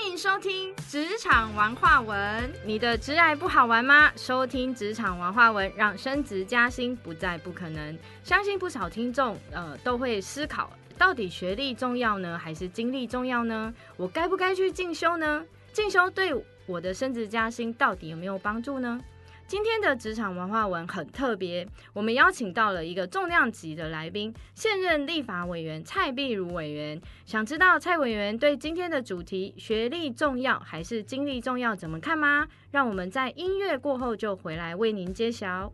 欢迎收听《职场文化文》，你的职爱不好玩吗？收听《职场文化文》，让升职加薪不再不可能。相信不少听众呃都会思考，到底学历重要呢，还是经历重要呢？我该不该去进修呢？进修对我的升职加薪到底有没有帮助呢？今天的职场文化文很特别，我们邀请到了一个重量级的来宾，现任立法委员蔡碧如委员。想知道蔡委员对今天的主题“学历重要还是经历重要”怎么看吗？让我们在音乐过后就回来为您揭晓。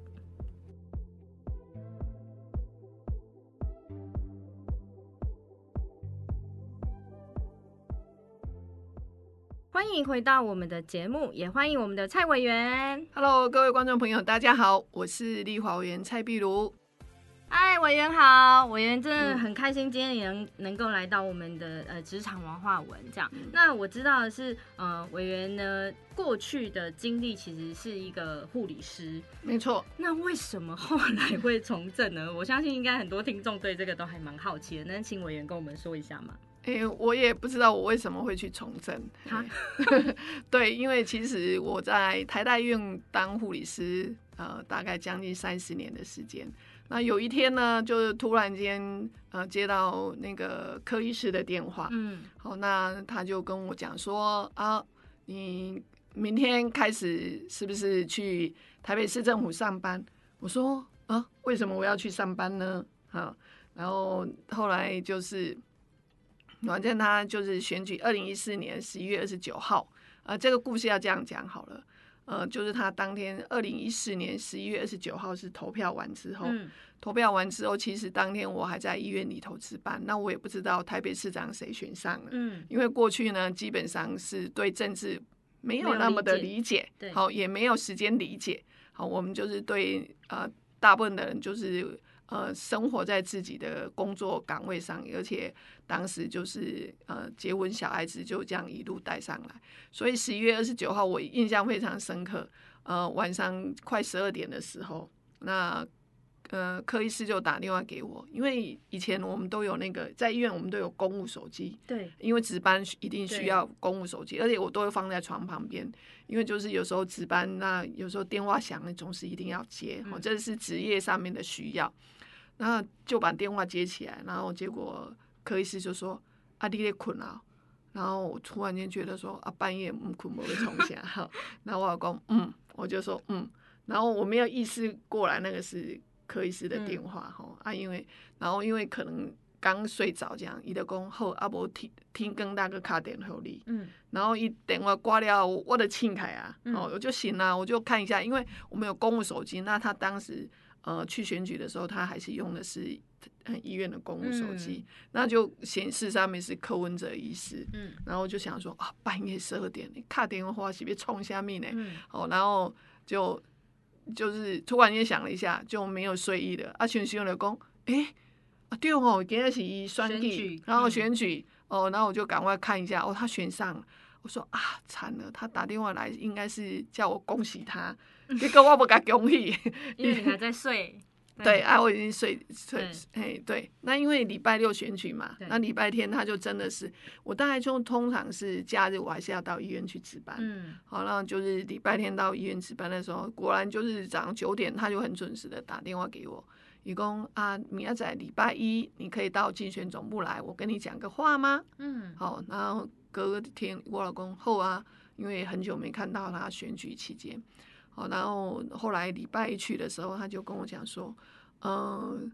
欢迎回到我们的节目，也欢迎我们的蔡委员。Hello，各位观众朋友，大家好，我是立华委员蔡碧如。嗨，委员好，委员真的很开心，今天也能能够来到我们的呃职场文化文这样。那我知道的是，呃，委员呢过去的经历其实是一个护理师，没错，那为什么后来会从政呢？我相信应该很多听众对这个都还蛮好奇的，能请委员跟我们说一下吗？诶、我也不知道我为什么会去从政。哈嘿 对，因为其实我在台大医院当护理师，呃，大概将近三十年的时间。那有一天呢，就是突然间，呃，接到那个科医师的电话，嗯好，那他就跟我讲说啊，你明天开始是不是去台北市政府上班？我说啊，为什么我要去上班呢？啊，然后后来就是，反正他就是选举二零一四年十一月二十九号，呃，这个故事要这样讲好了。呃，就是他当天二零一四年十一月二十九号是投票完之后，嗯投票完之后，其实当天我还在医院里头值班，那我也不知道台北市长谁选上了。嗯因为过去呢，基本上是对政治没没有有那么的理理解，对好，也没有时间理解，好，我们就是对呃大部分的人就是呃生活在自己的工作岗位上，而且当时就是呃结婚小孩子就这样一路带上来，所以十一月二十九号我印象非常深刻，呃晚上快十二点的时候，那。呃，柯医师就打电话给我，因为以前我们都有那个在医院，我们都有公务手机，对，因为值班一定需要公务手机，而且我都会放在床旁边，因为就是有时候值班，那有时候电话响了，总是一定要接，哦，嗯这是职业上面的需要。然后就把电话接起来，然后结果柯医师就说：“啊，你在困啊？”然后我突然间觉得说：“啊，半夜唔困，我会冲下。”哈，然后我老公嗯，我就说嗯，然后我没有意识过来那个是柯医师的电话哈、啊，因为然后因为可能刚睡着这样，伊就讲好啊，无听听更大个卡电互你，嗯。然后一电话挂了，我的庆凯啊，嗯。哦，我就醒了，我就看一下，因为我们有公务手机，那他当时呃去选举的时候，他还是用的是呃医院的公务手机，那就显示上面是柯文哲医师，嗯然后就想说啊，半夜十二点，你卡电话是不是冲下面呢？嗯哦，然后就就是突然间想了一下，就没有睡意了。啊，选选了讲，诶，啊对哦，今天是伊选选举举，然后嗯选举，哦，然后我就赶快看一下，哦，他选上了。我说啊，惨了，他打电话来，应该是叫我恭喜他，结果我不敢恭喜。因为你还在睡。对啊，我已经睡睡对，哎，对，那因为礼拜六选举嘛，那礼拜天他就真的是，我大概就通常是假日，我还是要到医院去值班。嗯好，那就是礼拜天到医院值班的时候，果然就是早上九点，他就很准时的打电话给我，一共啊，明仔载礼拜一你可以到竞选总部来，我跟你讲个话吗？嗯好，然后隔天我老公后啊，因为很久没看到他选举期间，好，然后后来礼拜一去的时候，他就跟我讲说，嗯、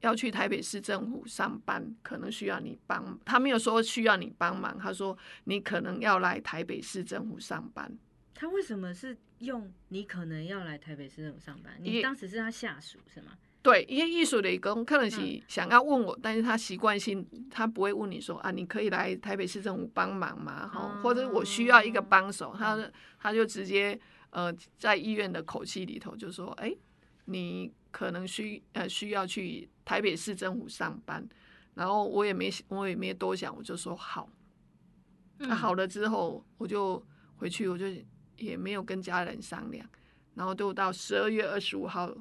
要去台北市政府上班，可能需要你帮。他没有说需要你帮忙，他说你可能要来台北市政府上班。他为什么是用你可能要来台北市政府上班？你当时是他下属是吗？对，因为艺术理工可能是嗯想要问我，但是他习惯性他不会问你说啊，你可以来台北市政府帮忙吗？哈、或者我需要一个帮手，他他就直接呃在医院的口气里头就说，哎、你可能需呃需要去台北市政府上班，然后我也没我也没多想，我就说好。那、嗯。好了之后，我就回去，我就也没有跟家人商量，然后就到十二月二十五号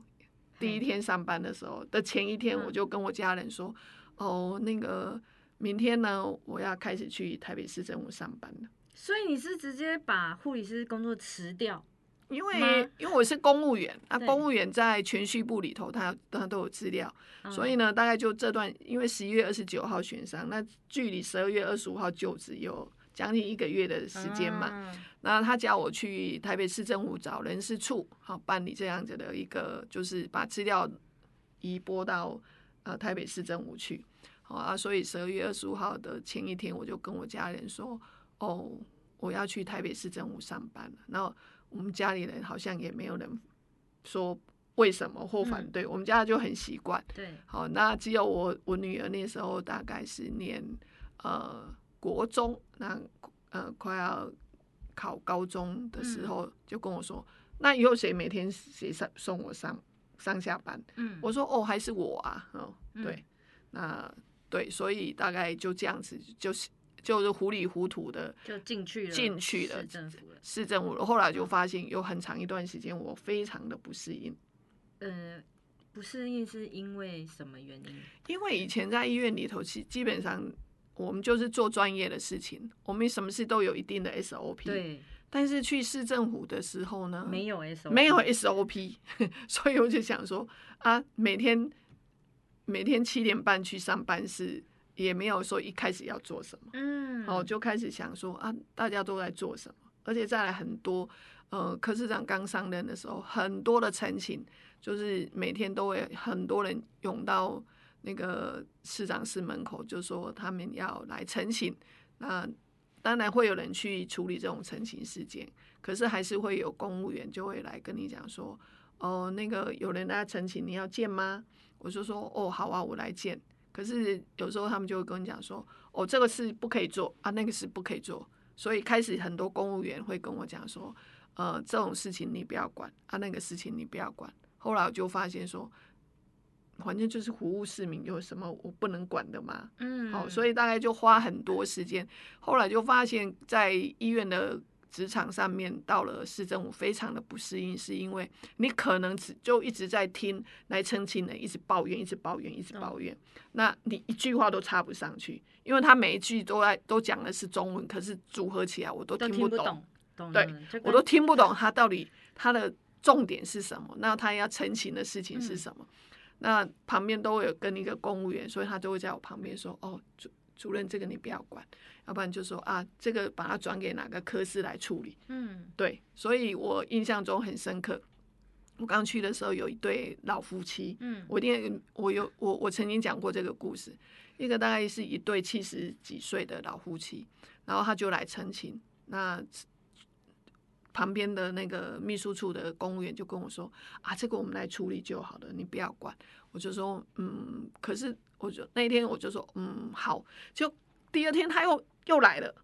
第一天上班的时候的前一天，嗯我就跟我家人说，哦，那个明天呢，我要开始去台北市政府上班了。所以你是直接把护理师工作辞掉？因为因为我是公务员，那对公务员在全序部里头，他他都有资料，嗯所以呢，大概就这段，因为十一月二十九号选上，那距离十二月二十五号就职有将近一个月的时间嘛。嗯然后他叫我去台北市政府找人事处，好办理这样子的一个，就是把资料移拨到呃台北市政府去。好啊，所以十二月二十五号的前一天，我就跟我家人说，哦，我要去台北市政府上班了。然后我们家里人好像也没有人说为什么或反对，我们家就很习惯。对，好，那只有我我女儿那时候大概是念呃国中，那呃快要考高中的时候，就跟我说，那以后谁每天谁上送我上上下班？嗯，我说哦，还是我啊，哦，嗯对，那对，所以大概就这样子，就是就是糊里糊涂的就进去了，进去了市政府了。市政府了。后来就发现有很长一段时间我非常的不适应。嗯，不适应是因为什么原因？因为以前在医院里头，其基本上我们就是做专业的事情，我们什么事都有一定的 SOP。。对，但是去市政府的时候呢，没有 SOP，没有 SOP，所以我就想说啊，每天每天七点半去上班是也没有说一开始要做什么，嗯，哦，就开始想说啊，大家都在做什么，而且再来很多，呃，科市长刚上任的时候，很多的陈情，就是每天都会很多人涌到那个市长室门口，就说他们要来陈情。那当然会有人去处理这种陈情事件，可是还是会有公务员就会来跟你讲说，哦，那个有人来陈情，你要见吗？我就说，哦，好啊，我来见。可是有时候他们就会跟你讲说，哦，这个事不可以做啊，那个事不可以做，所以开始很多公务员会跟我讲说，呃，这种事情你不要管啊，那个事情你不要管。后来我就发现说，反正就是服务市民，有什么我不能管的吗？嗯，好、所以大概就花很多时间。后来就发现，在医院的职场上面，到了市政府非常的不适应，是因为你可能只就一直在听来澄清的，一直抱怨，一直抱怨，一直抱怨，那你一句话都插不上去，因为他每一句都在都讲的是中文，可是组合起来我都都听不懂，听懂，对我都听不懂他到底他的重点是什么，那他要澄清的事情是什么。那旁边都会有跟一个公务员，所以他就会在我旁边说：“哦，主主任，这个你不要管，要不然就说啊，这个把它转给哪个科室来处理。嗯”对，所以我印象中很深刻。我刚去的时候有一对老夫妻，嗯我一定我有我我曾经讲过这个故事，一个大概是一对七十几岁的老夫妻，然后他就来澄清，那旁边的那个秘书处的公务员就跟我说啊，这个我们来处理就好了，你不要管。我就说嗯，可是我就那一天我就说嗯好，就第二天他又又来了，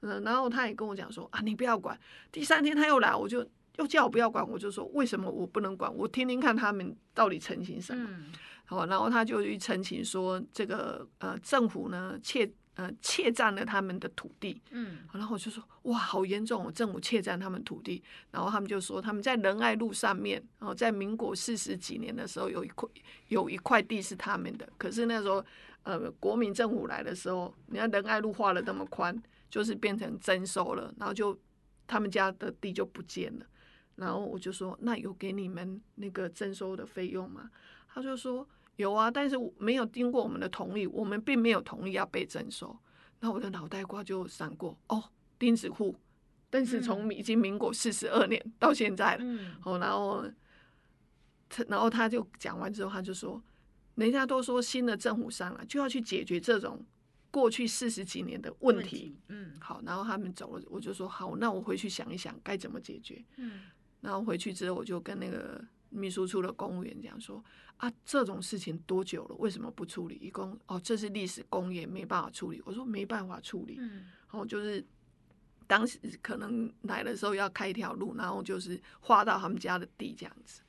嗯，然后他也跟我讲说啊，你不要管。第三天他又来，我就又叫我不要管，我就说为什么我不能管？我听听看他们到底澄清什么。嗯好，然后他就去澄清说，这个呃政府呢窃呃窃占了他们的土地，嗯然后我就说哇好严重哦，政府窃占他们土地，然后他们就说他们在仁爱路上面，然后在民国四十几年的时候有一块有一块地是他们的，可是那时候呃国民政府来的时候，你看仁爱路画了那么宽，就是变成征收了，然后就他们家的地就不见了。然后我就说，那有给你们那个征收的费用吗？他就说有啊，但是没有经过我们的同意，我们并没有同意要被征收。那我的脑袋瓜就闪过，哦，钉子户，但是从已经民国四十二年到现在了，嗯哦，然后他，然后他就讲完之后，他就说，人家都说新的政府上来就要去解决这种过去四十几年的问题。，嗯好，然后他们走了，我就说好，那我回去想一想该怎么解决。嗯然后回去之后，我就跟那个秘书处的公务员讲说啊，这种事情多久了，为什么不处理？一共哦，这是历史工业，没办法处理。我说没办法处理，嗯然后就是当时可能来的时候要开一条路，然后就是划到他们家的地这样子。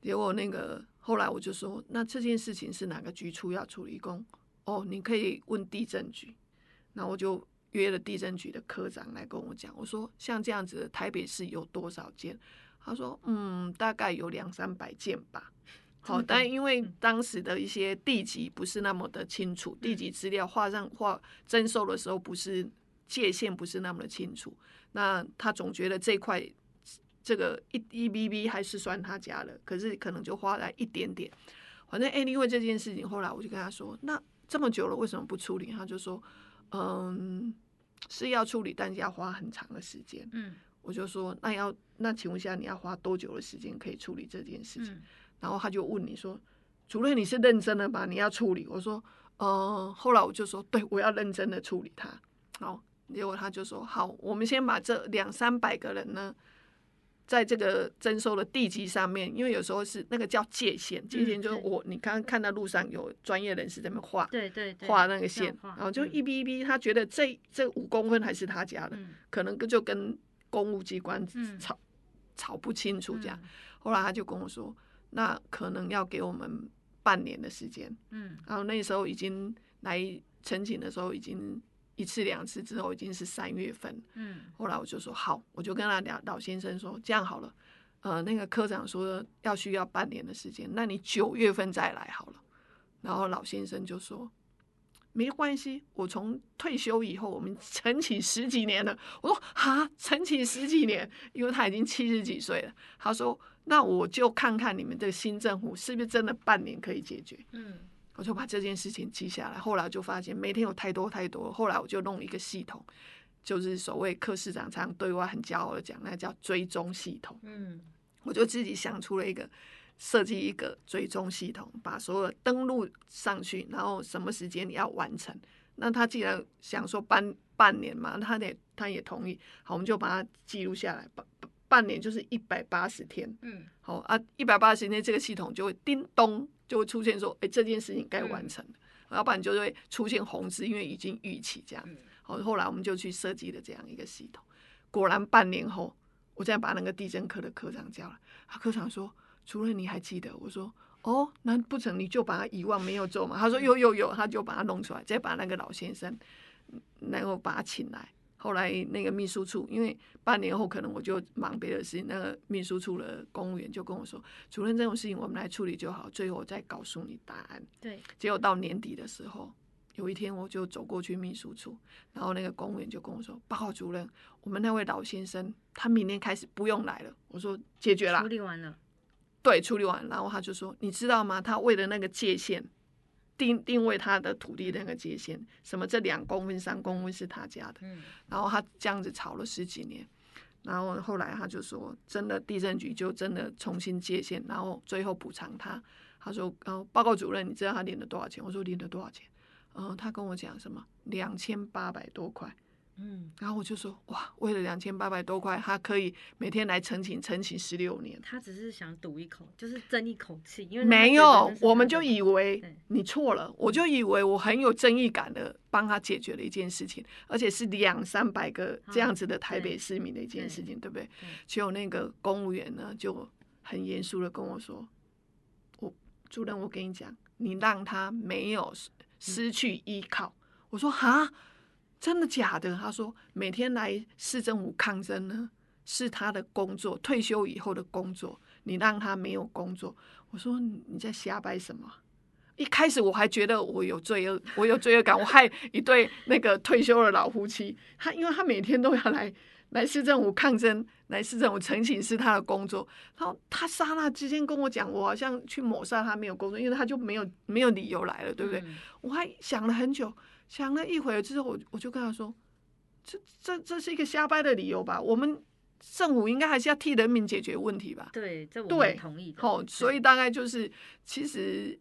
结果那个后来我就说，那这件事情是哪个局处要处理？工哦，你可以问地震局。然后我就约了地震局的科长来跟我讲，我说像这样子的台北市有多少件？他说嗯，大概有两三百件吧。好，但因为当时的一些地籍不是那么的清楚，地籍资料画上画征收的时候不是界限不是那么的清楚，那他总觉得这块这个一一 B B 还是算他家的，可是可能就花了一点点。反正哎，因为这件事情，后来我就跟他说，那这么久了为什么不处理？他就说，嗯，是要处理，但是要花很长的时间。嗯，我就说，那要那请问一下，你要花多久的时间可以处理这件事情？然后他就问你说：“主任，你是认真的吧？你要处理？”我说：“呃。”后来我就说：“对，我要认真的处理它。”好，结果他就说：“好，我们先把这两三百个人呢，在这个征收的地基上面，因为有时候是那个叫界限，界限就是我你刚刚看到路上有专业人士在那画，对对，画那个线，然后就一逼一逼，他觉得这这五公分还是他家的，可能就跟公务机关吵吵不清楚这样。后来他就跟我说。那可能要给我们半年的时间，嗯，然后那时候已经来申请的时候，已经一次两次之后，已经是三月份，嗯，后来我就说好，我就跟他聊，老先生说这样好了，呃，那个科长说要需要半年的时间，那你九月份再来好了，然后老先生就说没关系，我从退休以后，我们晨起十几年了，我说哈，晨起十几年，因为他已经七十几岁了，他说。那我就看看你们这个新政府是不是真的半年可以解决。嗯，我就把这件事情记下来。后来就发现每天有太多太多。后来我就弄一个系统，就是所谓柯市长常对外很骄傲的讲，那叫追踪系统。嗯，我就自己想出了一个设计一个追踪系统，把所有登录上去，然后什么时间你要完成。那他既然想说半半年嘛，他得他也同意。好，我们就把它记录下来。半半年就是一百八十天，嗯，好啊，一百八十天这个系统就会叮咚就会出现说，哎，这件事情该完成了，要不然就会出现红字，因为已经预期这样。好，后来我们就去设计了这样一个系统。果然半年后，我再把那个地震科的科长叫来，他科长说：“主任你还记得？”我说：“哦，那不成你就把他遗忘没有做嘛？”他说：“有有有。”他就把他弄出来，再把那个老先生，然后把他请来。后来那个秘书处，因为半年后可能我就忙别的事情，那个秘书处的公务员就跟我说：“主任，这种事情我们来处理就好，最后我再告诉你答案。”对。结果到年底的时候，有一天我就走过去秘书处，然后那个公务员就跟我说：“报告主任，我们那位老先生他明天开始不用来了。”我说：“解决了。”处理完了。对，处理完，然后他就说：“你知道吗？他为了那个界限。”定定位他的土地那个界限，什么这两公分、三公分是他家的，然后他这样子吵了十几年，然后后来他就说，真的地震局就真的重新界限，然后最后补偿他。他说，呃，报告主任，你知道他领了多少钱？我说领了多少钱？嗯，他跟我讲什么？两千八百多块。嗯，然后我就说哇，为了两千八百多块，他可以每天来澄清澄清十六年。他只是想赌一口，就是争一口气，因为没有，我们就以为你错了，我就以为我很有正义感的帮他解决了一件事情，而且是两三百个这样子的台北市民的一件事情，对不对？结果那个公务员呢就很严肃的跟我说：“我主任，我跟你讲，你让他没有失去依靠。”我说：“哈。”真的假的？他说每天来市政府抗争呢，是他的工作，退休以后的工作。你让他没有工作，我说你在瞎掰什么？一开始我还觉得我有罪恶，我有罪恶感，我害一对那个退休的老夫妻。他因为他每天都要来来市政府抗争，来市政府澄清是他的工作。然后他刹那之间跟我讲，我好像去抹杀他没有工作，因为他就没有没有理由来了，对不对？我还想了很久。想了一会儿之后，我我就跟他说：“这这这是一个瞎掰的理由吧？我们政府应该还是要替人民解决问题吧？”对，这我同意。哦，所以大概就是，其实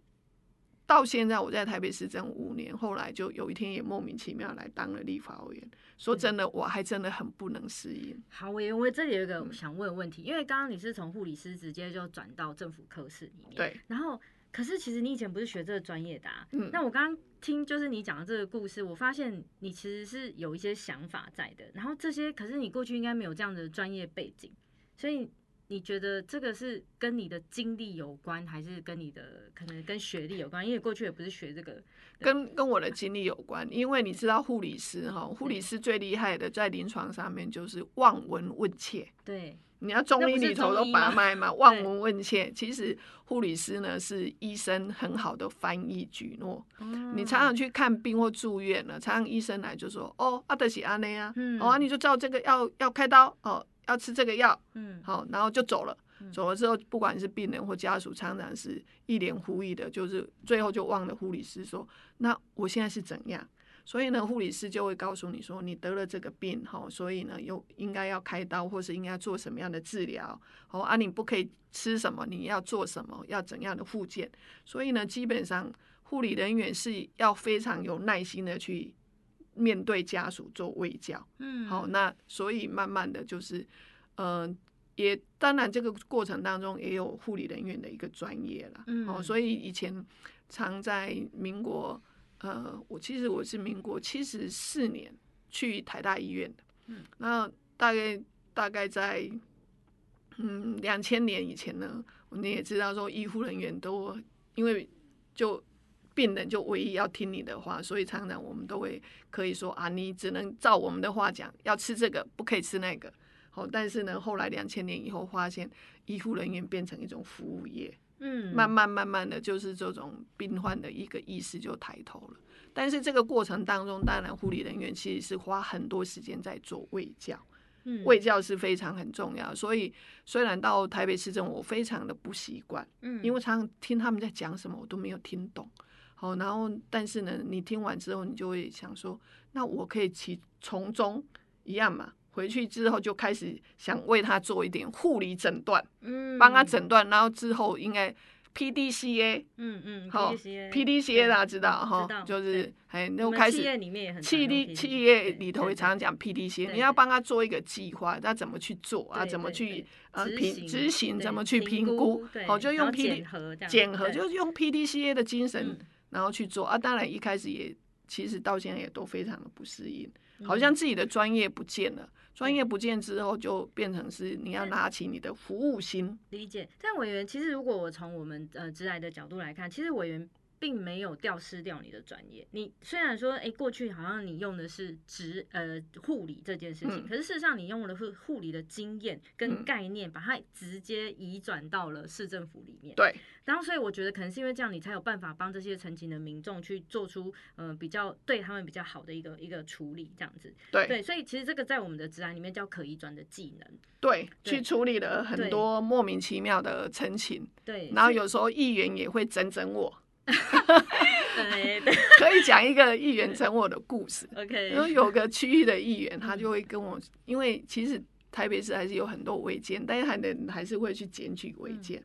到现在我在台北市政五年，后来就有一天也莫名其妙来当了立法委员。说真的，我还真的很不能适应。好，我我这里有一个想问问题，因为刚刚你是从护理师直接就转到政府科室里面，对，然后。可是其实你以前不是学这个专业的啊。嗯。那我刚刚听就是你讲的这个故事，我发现你其实是有一些想法在的。然后这些，可是你过去应该没有这样的专业背景，所以你觉得这个是跟你的经历有关，还是跟你的可能跟学历有关？因为过去也不是学这个。跟跟我的经历有关，因为你知道护理师哈，护理师最厉害的在临床上面就是望闻问切。对。你要中医里头都把脉嘛，望闻问切。其实护理师呢是医生很好的翻译举诺。你常常去看病或住院了，常常医生来就说：“哦，阿德喜阿内啊，哦，你就照这个要要开刀哦，要吃这个药，嗯，好，然后就走了。走了之后，不管是病人或家属，常常是一脸狐疑的，就是最后就忘了护理师说：那我现在是怎样？”所以呢，护理师就会告诉你说，你得了这个病，哈，所以呢，又应该要开刀，或是应该做什么样的治疗，哦，啊，你不可以吃什么，你要做什么，要怎样的复健。所以呢，基本上护理人员是要非常有耐心的去面对家属做卫教，嗯，好，那所以慢慢的就是，嗯，也当然这个过程当中也有护理人员的一个专业了，嗯，哦，所以以前常在民国。呃，我其实我是民国七十四年去台大医院的，嗯，那大概大概在嗯两千年以前呢，你也知道说医护人员都因为就病人就唯一要听你的话，所以常常我们都会可以说啊，你只能照我们的话讲，要吃这个，不可以吃那个。好，但是呢，后来两千年以后发现，医护人员变成一种服务业。嗯，慢慢慢慢的就是这种病患的一个意识就抬头了，但是这个过程当中，当然护理人员其实是花很多时间在做卫教，嗯，卫教是非常很重要。所以虽然到台北市政，我非常的不习惯，嗯，因为常常听他们在讲什么，我都没有听懂。好，然后但是呢，你听完之后，你就会想说，那我可以其从中一样嘛。回去之后就开始想为他做一点护理诊断，嗯，帮他诊断，然后之后应该 P D C A，嗯嗯，好 P D C A 大家知道哈，就是哎，那开始企业里面也很企业企业里头也常常讲 P D C A，你要帮他做一个计划，他怎么去做啊？怎么去呃评执行？怎么去评估？好，就用 P D 检核，就是用 P D C A 的精神，然后去做啊。当然一开始也其实到现在也都非常的不适应，好像自己的专业不见了。专业不见之后，就变成是你要拿起你的服务心。理解，但委员其实如果我从我们呃直来的角度来看，其实委员。并没有掉失掉你的专业。你虽然说，哎，过去好像你用的是职呃护理这件事情，可是事实上你用的是护理的经验跟概念，把它直接移转到了市政府里面。对。然后，所以我觉得可能是因为这样，你才有办法帮这些陈情的民众去做出呃比较对他们比较好的一个一个处理，这样子。对。对，所以其实这个在我们的职安里面叫可移转的技能。对，去处理了很多莫名其妙的陈情。对。然后有时候议员也会整整我。对，可以讲一个议员整我的故事。OK，然后有个区域的议员，他就会跟我，因为其实台北市还是有很多违建，但是还能还是会去检举违建。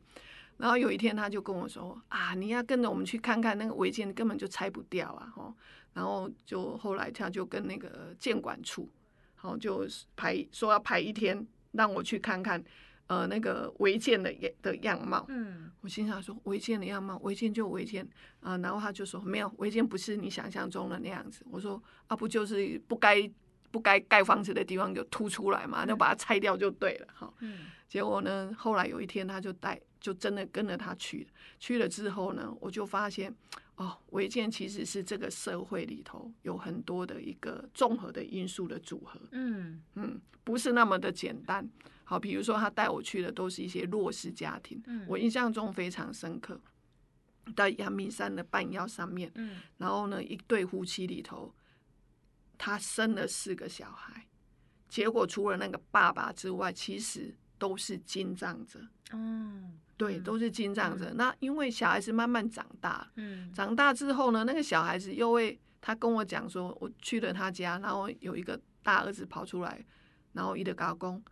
然后有一天他就跟我说：“啊，你要跟着我们去看看那个违建，根本就拆不掉啊！”吼，然后就后来他就跟那个建管处，好就排说要排一天，让我去看看。呃，那个违建的样的样貌，嗯，我心想说违建的样貌，违建就违建。啊，然后他就说没有，违建不是你想象中的那样子。我说啊，不就是不该不该盖房子的地方就凸出来嘛，就把它拆掉就对了哈。嗯，结果呢，后来有一天他就带，就真的跟着他去，去了之后呢，我就发现哦，违建其实是这个社会里头有很多的一个综合的因素的组合，嗯。嗯，不是那么的简单。好，比如说他带我去的都是一些弱势家庭，我印象中非常深刻。在阳明山的半腰上面，嗯，然后呢，一对夫妻里头，他生了四个小孩，结果除了那个爸爸之外，其实都是金藏者。哦，对，都是金藏者。那因为小孩子慢慢长大，嗯，长大之后呢，那个小孩子又会，他跟我讲说，我去了他家，然后有一个大儿子跑出来，然后一个高工。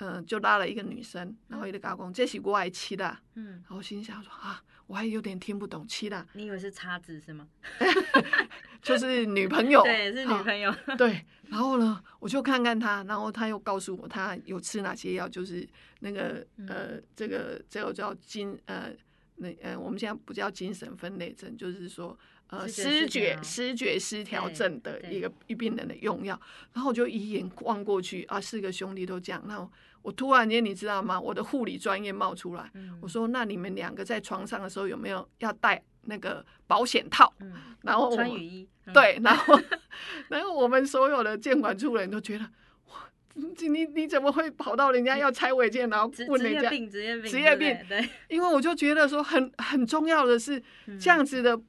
嗯，就拉了一个女生，然后一个高工，这是我爱妻的。嗯，然后心想说啊，我还有点听不懂妻的。你以为是叉子是吗？就是女朋友。对，是女朋友。对，然后呢，我就看看他，然后他又告诉我他有吃哪些药，就是那个呃，这个这个叫精呃，那呃，我们现在不叫精神分裂症，就是说。呃，失觉失觉失调症的一个一病人的用药，然后我就一眼望过去啊，四个兄弟都这样。那我突然间，你知道吗？我的护理专业冒出来，我说：“那你们两个在床上的时候有没有要戴那个保险套？”然后穿雨衣。对，然后 然后我们所有的监管处人都觉得哇，你你你怎么会跑到人家要拆违建，然后问人家？职业病，职业病，职业对不对，因为我就觉得说很很重要的是这样子的，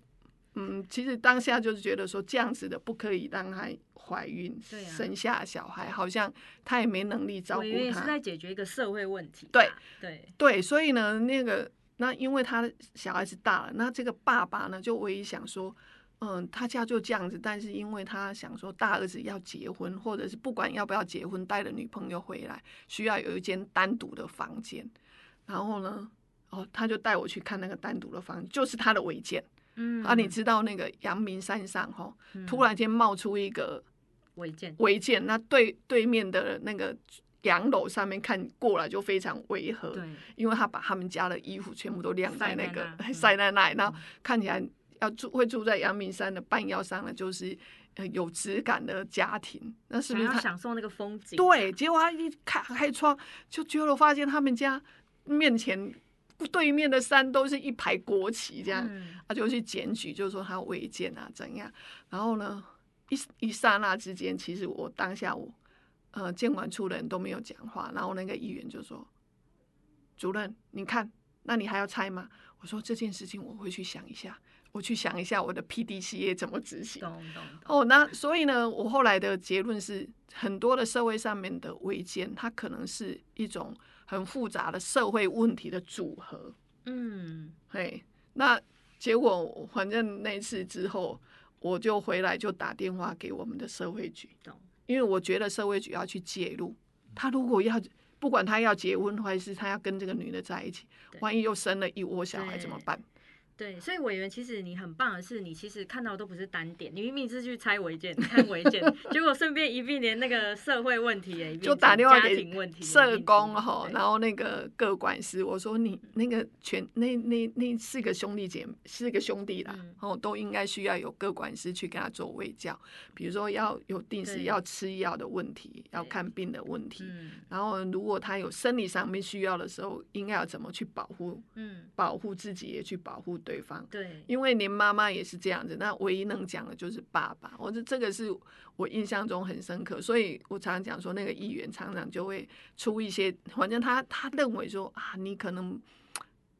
嗯，其实当下就是觉得说这样子的不可以让她怀孕、对啊生下小孩，好像她也没能力照顾我以为是。在解决一个社会问题吧，对对，对，所以呢，那个那因为他小孩子大了，那这个爸爸呢就唯一想说，嗯，他家就这样子，但是因为他想说大儿子要结婚，或者是不管要不要结婚，带了女朋友回来，需要有一间单独的房间，然后呢，哦，他就带我去看那个单独的房间，就是他的违建、嗯。啊，你。知道那个阳明山上哈、嗯突然间冒出一个违建，违建，那对对面的那个洋楼上面看过来就非常违和，对，因为他把他们家的衣服全部都晾在那个晒在那看起来要住会住在阳明山的半腰上的，就是呃有质感的家庭，那是不是他？享受那个风景，对，结果他一开开窗，就结果发现他们家面前对面的山都是一排国旗，这样，嗯。他就去检举，就说他违建啊怎样，然后呢，一一刹那之间，其实我当下我呃监管处的人都没有讲话，然后那个议员就说：“主任，你看，那你还要拆吗？”我说这件事情我会去想一下，我去想一下我的 PDCA 怎么执行。哦，那所以呢，我后来的结论是，很多的社会上面的违建，它可能是一种很复杂的社会问题的组合。嗯，嘿，那结果反正那一次之后，我就回来就打电话给我们的社会局，因为我觉得社会局要去介入。他如果要不管他要结婚，还是他要跟这个女的在一起，万一又生了一窝小孩怎么办？对，所以委员其实你很棒的是，你其实看到的都不是单点，你明明是去拆违建、看违建，结果顺便一并连那个社会问题也一并就打电话家给社工哈，然后那个各管师，我说你那个全那那那四个兄弟姐妹四个兄弟啦，嗯。哦，都应该需要有各管师去跟他做卫教，比如说要有定时要吃药的问题，要看病的问题，嗯。然后如果他有生理上面需要的时候，应该要怎么去保护嗯，保护自己，也去保护对方。对，因为连妈妈也是这样子，那唯一能讲的就是爸爸。我这这个是我印象中很深刻，所以我常常讲说，那个议员常常就会出一些，反正他他认为说啊，你可能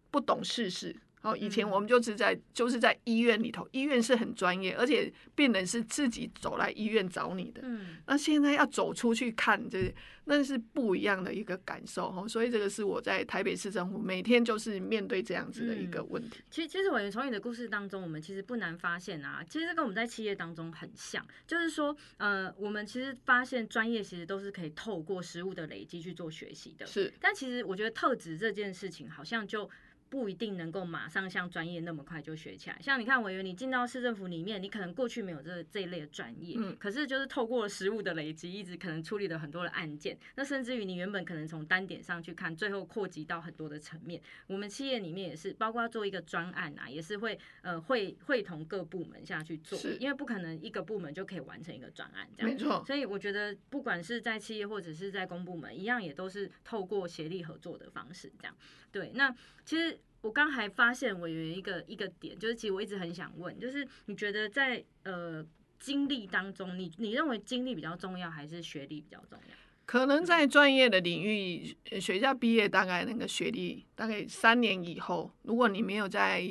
不懂世事。哦，以前嗯我们就是在就是在医院里头，医院是很专业，而且病人是自己走来医院找你的。嗯，那现在要走出去看，这那是不一样的一个感受哈。所以这个是我在台北市政府每天就是面对这样子的一个问题。其实，其实委员从你的故事当中，我们其实不难发现啊，其实跟我们在企业当中很像，就是说，呃，我们其实发现专业其实都是可以透过实物的累积去做学习的。是但其实我觉得特质这件事情好像就。不一定能够马上像专业那么快就学起来。像你看，委员，你进到市政府里面，你可能过去没有这这一类的专业，嗯可是就是透过实物的累积，一直可能处理了很多的案件。那甚至于你原本可能从单点上去看，最后扩及到很多的层面。我们企业里面也是，包括做一个专案啊，也是会呃会会同各部门下去做，因为不可能一个部门就可以完成一个专案这样。没错，所以我觉得，不管是在企业或者是在公部门，一样也都是透过协力合作的方式这样。对，那其实我刚还发现我有一个一个点，就是其实我一直很想问，就是你觉得在呃经历当中，你你认为经历比较重要，还是学历比较重要？可能在专业的领域，学校毕业大概那个学历，大概三年以后，如果你没有在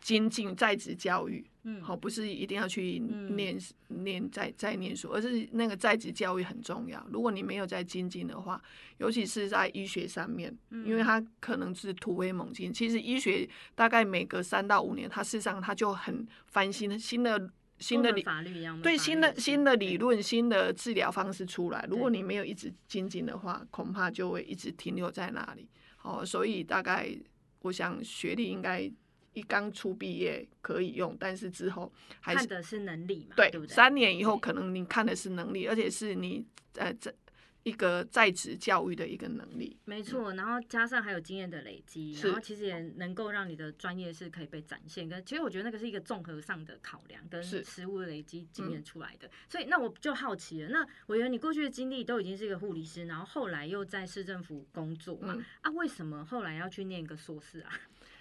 精进在职教育，嗯，好，不是一定要去嗯念、念在在念书，而是那个在职教育很重要。如果你没有在精进的话，尤其是在医学上面，因为嗯它可能是突飞猛进。其实医学大概每隔三到五年，它事实上它就很翻新新的新的跟我们理法律一样，对新的新的理论，新的治疗方式出来，如果你没有一直精进的话，恐怕就会一直停留在那里。哦，所以大概我想学历应该一刚出毕业可以用，但是之后还是看的是能力嘛，对对不对？三年以后可能你看的是能力，而且是你呃这一个在职教育的一个能力。没错，然后加上还有经验的累积，然后其实也能够让你的专业是可以被展现。跟其实我觉得那个是一个综合上的考量，跟是实物累积经嗯验出来的。所以那我就好奇了，那我觉得你过去的经历都已经是一个护理师，然后后来又在市政府工作嘛，嗯啊，为什么后来要去念一个硕士啊？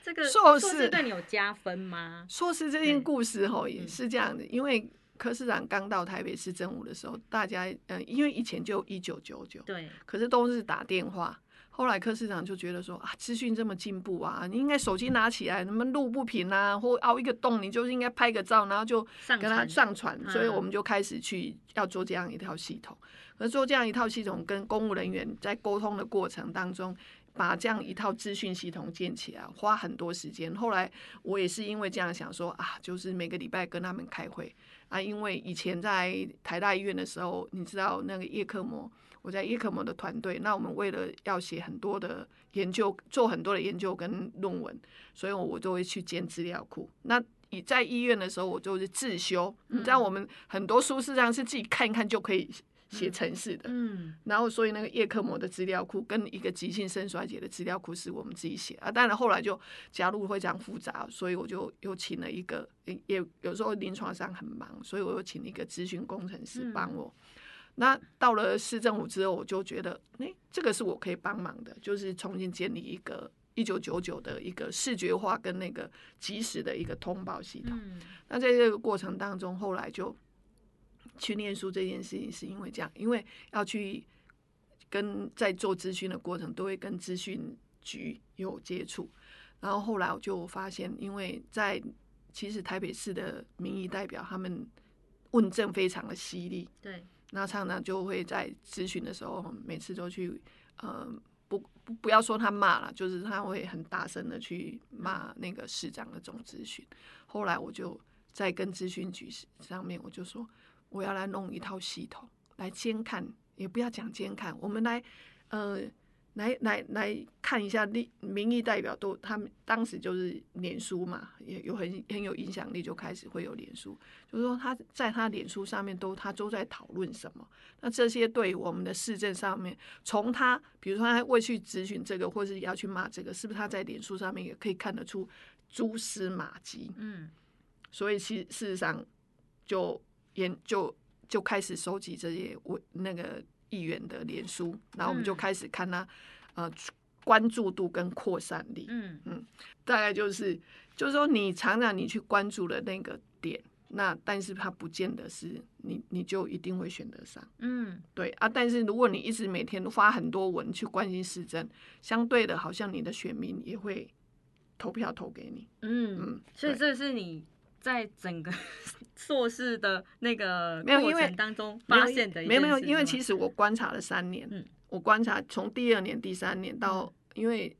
这个硕士士对你有加分吗？硕士这件故事吼也嗯是这样的，因为柯市长刚到台北市政府的时候，大家呃，因为以前就一九九九，对，可是都是打电话。后来柯市长就觉得说啊，资讯这么进步啊，你应该手机拿起来，什么路不平啊，或凹一个洞，你就应该拍个照，然后就跟他上传。所以嗯我们就开始去要做这样一套系统。而做这样一套系统，跟公务人员在沟通的过程当中，把这样一套资讯系统建起来，花很多时间。后来我也是因为这样想说啊，就是每个礼拜跟他们开会啊，因为以前在台大医院的时候，你知道那个叶克膜。我在叶克膜的团队，那我们为了要写很多的研究，做很多的研究跟论文，所以我就会去建资料库。那以在医院的时候，我就是自修。你知道，我们很多书事实上是自己看一看就可以写程式的。嗯然后，所以那个叶克膜的资料库跟一个急性肾衰竭的资料库是我们自己写啊。当然后来就加入会这样复杂，所以我就又请了一个，也也有时候临床上很忙，所以我又请了一个咨询工程师帮我。那到了市政府之后，我就觉得，哎、这个是我可以帮忙的，就是重新建立一个一九九九的一个视觉化跟那个及时的一个通报系统。嗯那在这个过程当中，后来就去念书这件事情，是因为这样，因为要去跟在做咨询的过程，都会跟咨询局有接触。然后后来我就发现，因为在其实台北市的民意代表他们问政非常的犀利，对，那常常就会在咨询的时候，每次都去呃不不不要说他骂了，就是他会很大声的去骂那个市长的总咨询。后来我就在跟咨询局上面，我就说我要来弄一套系统来监看，也不要讲监看，我们来呃。来来来看一下，立民意代表都他们当时就是脸书嘛，也有很很有影响力，就开始会有脸书，就是说他在他脸书上面都他都在讨论什么，那这些对我们的市政上面，从他比如说他会去咨询这个，或是要去骂这个，是不是他在脸书上面也可以看得出蛛丝马迹？嗯所以其事实上就研就就开始收集这些我那个议员的脸书，然后我们就嗯开始看他呃关注度跟扩散力。嗯嗯大概就是，就是说你常常你去关注的那个点，那但是它不见得是你你就一定会选得上，嗯对啊。但是如果你一直每天都发很多文去关心市政，相对的，好像你的选民也会投票投给你。嗯嗯，所以这是你在整个 硕士的那个没有因为过程当中发现的一没有没有，因为其实我观察了三年，嗯我观察从第二年、第三年到，因为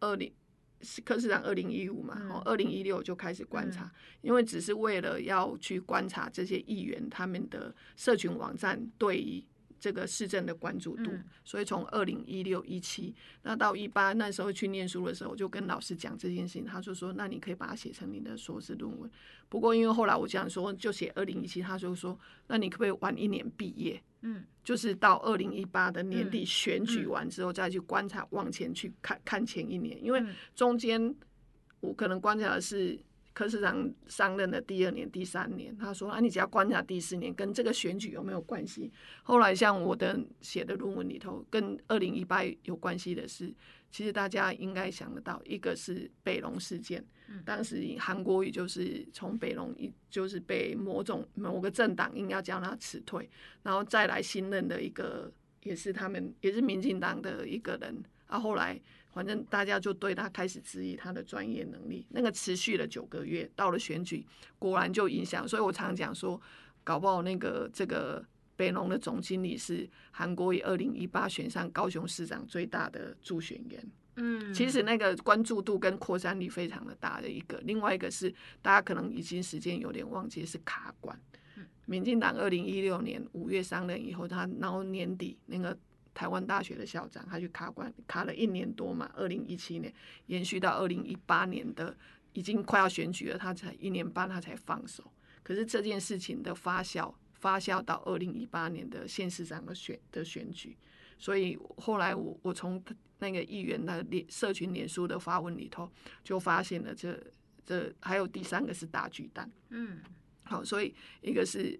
二零是柯市长二零一五嘛，嗯哦，二零一六就开始观察，因为只是为了要去观察这些议员他们的社群网站对于这个市政的关注度，嗯所以从二零一六一七，那到一八那时候去念书的时候，我就跟老师讲这件事情，他就说，那你可以把它写成你的硕士论文。不过因为后来我讲说就写二零一七，他就说，那你可不可以晚一年毕业？嗯就是到二零一八的年底嗯选举完之后，再去观察往前去看看前一年，因为嗯中间我可能观察的是柯市长上任的第二年、第三年，他说啊，你只要观察第四年跟这个选举有没有关系。后来像我的写的论文里头，跟二零一八有关系的是，其实大家应该想得到，一个是北龙事件，嗯当时韩国瑜就是从北龙一就是被某种某个政党硬要将他辞退，然后再来新任的一个也是他们也是民进党的一个人，啊后来反正大家就对他开始质疑他的专业能力，那个持续了九个月，到了选举果然就影响，所以我常讲说，搞不好那个这个。北农的总经理是韩国瑜二零一八选上高雄市长最大的助选员，嗯，其实那个关注度跟扩散力非常的大的一个，另外一个是大家可能已经时间有点忘记是卡关。民进党二零一六年五月上任以后，他然后年底那个台湾大学的校长他去卡关，卡了一年多嘛，二零一七年延续到二零一八年的已经快要选举了，他才一年半他才放手。可是这件事情的发酵发酵到二零一八年的县市长的选的选举，所以后来我我从那个议员的脸社群脸书的发文里头，就发现了这这还有第三个是大巨蛋。嗯好，所以一个是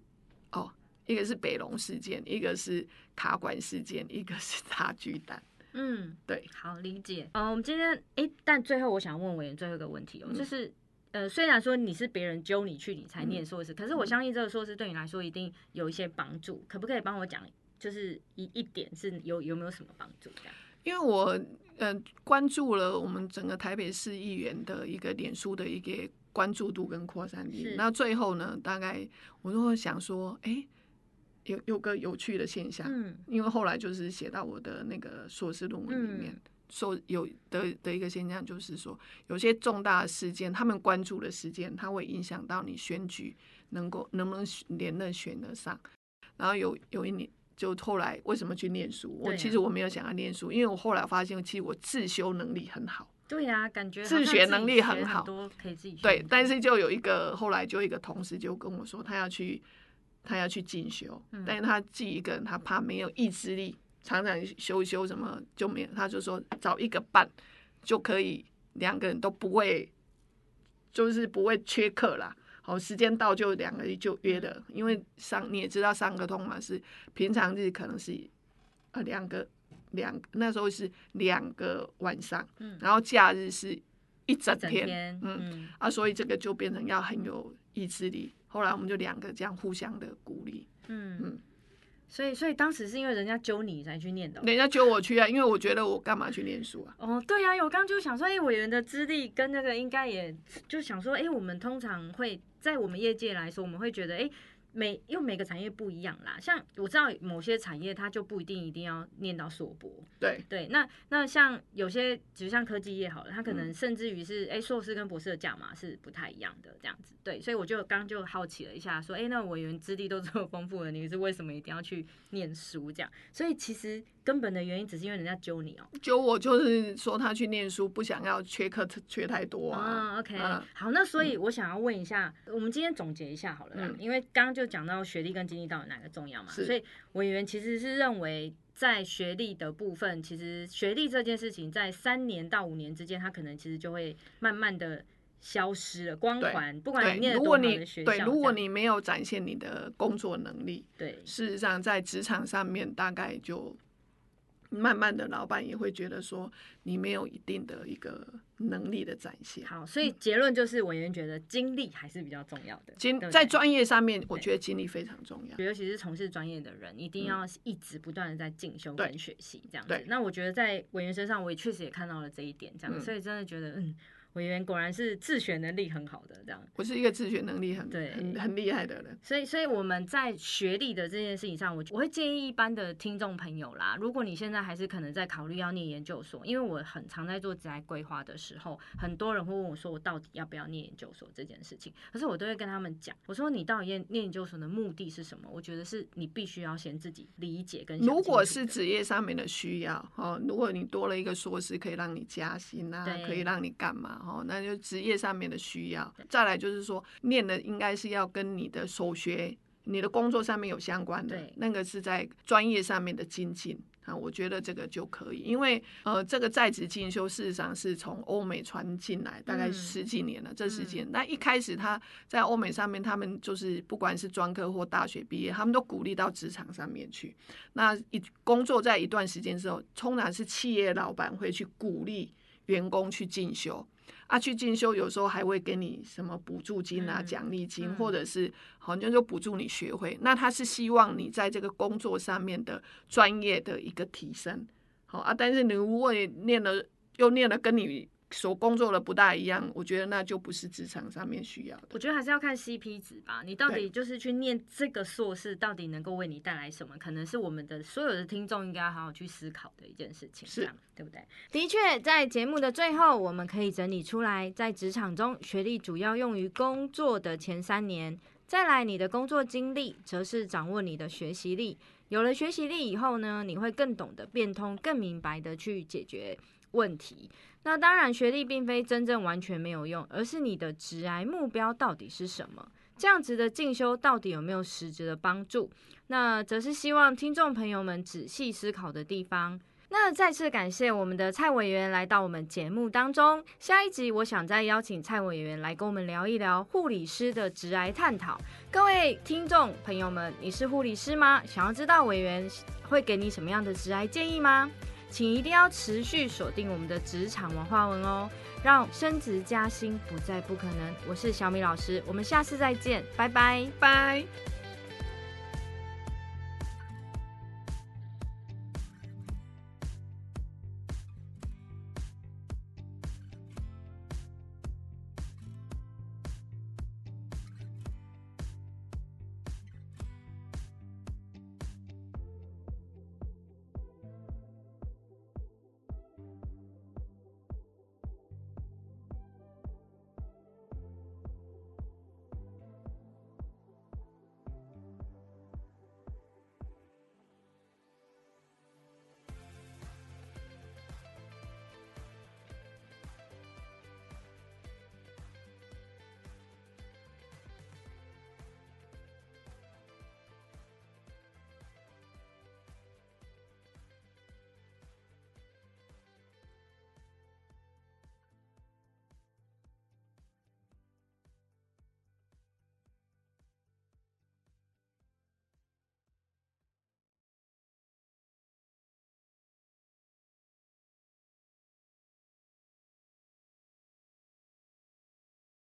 哦，一个是北龙事件，一个是卡管事件，一个是大巨蛋。嗯，对，好理解。呃，我们今天诶，但最后我想问委员最后一个问题哦，嗯就是呃，虽然说你是别人揪你去，你才念硕士，可是我相信这个硕士对你来说一定有一些帮助。可不可以帮我讲，就是一一点是有有没有什么帮助？这样？因为我呃关注了我们整个台北市议员的一个脸书的一个关注度跟扩散力，那最后呢，大概我就会想说，哎，有有个有趣的现象，嗯，因为后来就是写到我的那个硕士论文里面。说有的的一个现象就是说，有些重大的事件，他们关注的事件，它会影响到你选举能够能不能连任选得上。然后有有一年，就后来为什么去念书？我其实我没有想要念书，因为我后来发现，其实我自修能力很好。对呀，感觉自学能力很好，多可以自己对。但是就有一个后来就一个同事就跟我说，他要去他要去进修，但是他自己一个人，他怕没有意志力。常常修修什么就没有，他就说找一个伴就可以，两个人都不会，就是不会缺课啦。好，时间到就两个人就约了，因为上你也知道上个通嘛，是平常日可能是呃两个两那时候是两个晚上，嗯，然后假日是一整天，嗯啊，所以这个就变成要很有意志力。后来我们就两个这样互相的鼓励，嗯嗯。所以，所以当时是因为人家揪你才去念的，人家揪我去啊，因为我觉得我干嘛去念书啊？哦，对呀，我刚刚就想说，哎，委员的资历跟那个应该也就想说，哎，我们通常会在我们业界来说，我们会觉得，哎。每因为每个产业不一样啦，像我知道某些产业它就不一定一定要念到硕博，对对，那那像有些，比如像科技业好了，它可能甚至于是哎硕士跟博士的价码是不太一样的这样子，对，所以我就刚就好奇了一下，说哎那委员资历都这么丰富了，你是为什么一定要去念书这样？所以其实。根本的原因只是因为人家揪你哦，揪我就是说他去念书，不想要缺课缺太多啊。OK，好，那所以我想要问一下，我们今天总结一下好了，因为刚刚就讲到学历跟经历到底哪个重要嘛，所以委员其实是认为在学历的部分，其实学历这件事情在三年到五年之间，它可能其实就会慢慢的消失了光环，不管你念多好的学校，对，如果你没有展现你的工作能力，对，事实上在职场上面大概就。慢慢的，老板也会觉得说你没有一定的一个能力的展现。好，所以结论就是委员觉得经历还是比较重要的。经在专业上面，我觉得经历非常重要。尤其是从事专业的人，一定要一直不断的在进修跟学习这样子。那我觉得在委员身上，我也确实也看到了这一点，这样，所以真的觉得嗯。委员果然是自学能力很好的，这样。我是一个自学能力很对很很厉害的人。所以，所以我们在学历的这件事情上，我我会建议一般的听众朋友啦，如果你现在还是可能在考虑要念研究所，因为我很常在做职业规划的时候，很多人会问我说，我到底要不要念研究所这件事情？可是我都会跟他们讲，我说你到底念念研究所的目的是什么？我觉得是你必须要先自己理解跟。如果是职业上面的需要哦，如果你多了一个硕士，可以让你加薪啊，可以让你干嘛？哦，那就职业上面的需要，再来就是说，念的应该是要跟你的所学、你的工作上面有相关的，那个是在专业上面的精进啊，我觉得这个就可以，因为呃，这个在职进修事实上是从欧美传进来，大概十几年了，这时间。那一开始他在欧美上面，他们就是不管是专科或大学毕业，他们都鼓励到职场上面去。那一工作在一段时间之后，通常是企业老板会去鼓励员工去进修。啊，去进修有时候还会给你什么补助金啊、奖励金，或者是好像就补助你学会。那他是希望你在这个工作上面的专业的一个提升，好啊。但是你如果念了又念了，跟你。所工作的不大一样，我觉得那就不是职场上面需要的。我觉得还是要看 CP 值吧。你到底就是去念这个硕士，到底能够为你带来什么？可能是我们的所有的听众应该好好去思考的一件事情，这样对不对？的确，在节目的最后，我们可以整理出来，在职场中，学历主要用于工作的前三年，再来你的工作经历，则是掌握你的学习力。有了学习力以后呢，你会更懂得变通，更明白的去解决问题。那当然，学历并非真正完全没有用，而是你的职癌目标到底是什么？这样子的进修到底有没有实质的帮助？那则是希望听众朋友们仔细思考的地方。那再次感谢我们的蔡委员来到我们节目当中。下一集我想再邀请蔡委员来跟我们聊一聊护理师的职癌探讨。各位听众朋友们，你是护理师吗？想要知道委员会给你什么样的职癌建议吗？请一定要持续锁定我们的职场文化文哦，让升职加薪不再不可能。我是小米老师，我们下次再见，拜拜。拜。